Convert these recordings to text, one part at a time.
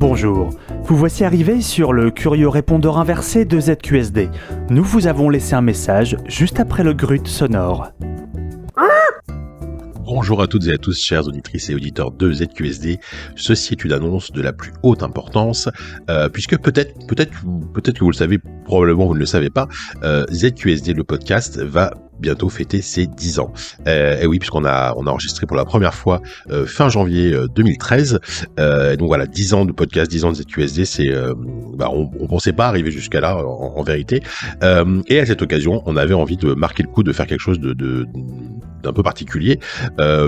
Bonjour, vous voici arrivé sur le curieux répondeur inversé de ZQSD. Nous vous avons laissé un message juste après le grut sonore. Bonjour à toutes et à tous, chères auditrices et auditeurs de ZQSD. Ceci est une annonce de la plus haute importance, euh, puisque peut-être, peut-être, peut-être que vous le savez, probablement vous ne le savez pas, euh, ZQSD, le podcast, va bientôt fêter ses 10 ans. Euh, et oui, puisqu'on a, a enregistré pour la première fois euh, fin janvier 2013. Euh, donc voilà, 10 ans de podcast, 10 ans de ZQSD, c'est, bah, on, on pensait pas arriver jusqu'à là en, vérité. et à cette occasion, on avait envie de marquer le coup, de faire quelque chose d'un peu particulier,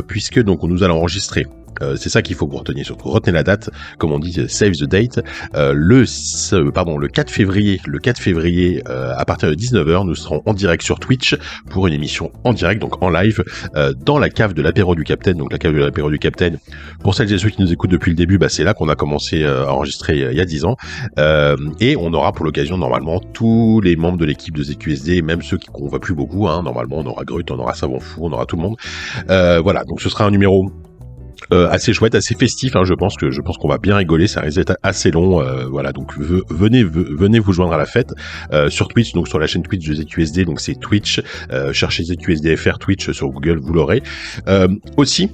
puisque donc on nous allons enregistrer euh, c'est ça qu'il faut que vous reteniez surtout. Retenez la date, comme on dit, save the date. Euh, le, pardon, le 4 février, le 4 février, euh, à partir de 19h, nous serons en direct sur Twitch pour une émission en direct, donc en live, dans la cave de l'apéro du Capitaine. Donc la cave de l'apéro du Capitaine. Pour celles et ceux qui nous écoutent depuis le début, bah, c'est là qu'on a commencé à enregistrer il y a 10 ans. et on aura pour l'occasion normalement tous les membres de l'équipe de ZQSD, même ceux qu'on voit plus beaucoup. Hein, normalement, on aura Grut, on aura Savon Fou, on aura tout le monde. voilà, donc ce sera un numéro euh, assez chouette, assez festif. Hein, je pense que je pense qu'on va bien rigoler. Ça risque d'être assez long. Euh, voilà, donc venez venez vous joindre à la fête euh, sur Twitch, donc sur la chaîne Twitch de ZQSD. Donc c'est Twitch. cherchez ZQSDFR Twitch sur Google, vous l'aurez. aussi,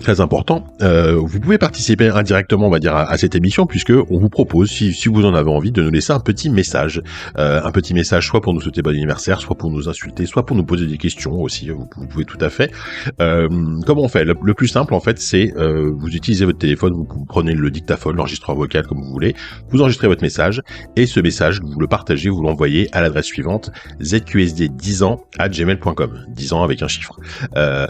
très important. Euh, vous pouvez participer indirectement, on va dire, à, cette émission, puisque on vous propose, si, si, vous en avez envie, de nous laisser un petit message, euh, un petit message, soit pour nous souhaiter bon anniversaire, soit pour nous insulter, soit pour nous poser des questions aussi. Vous, pouvez tout à fait. Euh, comment on fait? Le, plus simple, en fait, c'est euh, vous utilisez votre téléphone, vous, prenez le dictaphone, l'enregistreur vocal, comme vous voulez, vous enregistrez votre message, et ce message, vous le partagez, vous l'envoyez à l'adresse suivante zqsd10 ans à gmail.com, 10 ans avec un chiffre. Euh,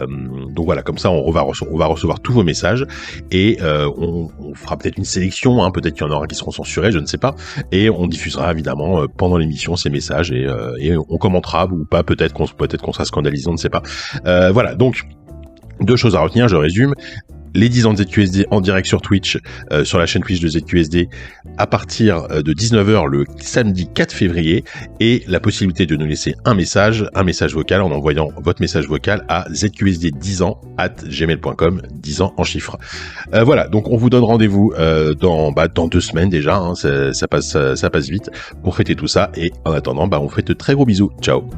donc voilà, comme ça, on va, on va tous vos messages et euh, on, fera peut-être une sélection, hein, peut-être qu'il y en aura qui seront censurés, je ne sais pas, et on diffusera évidemment euh, pendant l'émission ces messages et, euh, et, on commentera ou pas, peut-être qu'on peut-être qu'on sera scandalisé, on ne sait pas. voilà, donc deux choses à retenir, je résume les 10 ans de ZQSD en direct sur Twitch, euh, sur la chaîne Twitch de ZQSD, à partir euh, de 19h le samedi 4 février, et la possibilité de nous laisser un message, un message vocal en envoyant votre message vocal à ZQSD10 ans at gmail.com, 10 ans en chiffres. Euh, voilà, donc on vous donne rendez-vous dans, bah, dans deux semaines déjà, hein, ça, passe, ça, passe vite, pour fêter tout ça, et en attendant, bah, on fait de très gros bisous. Ciao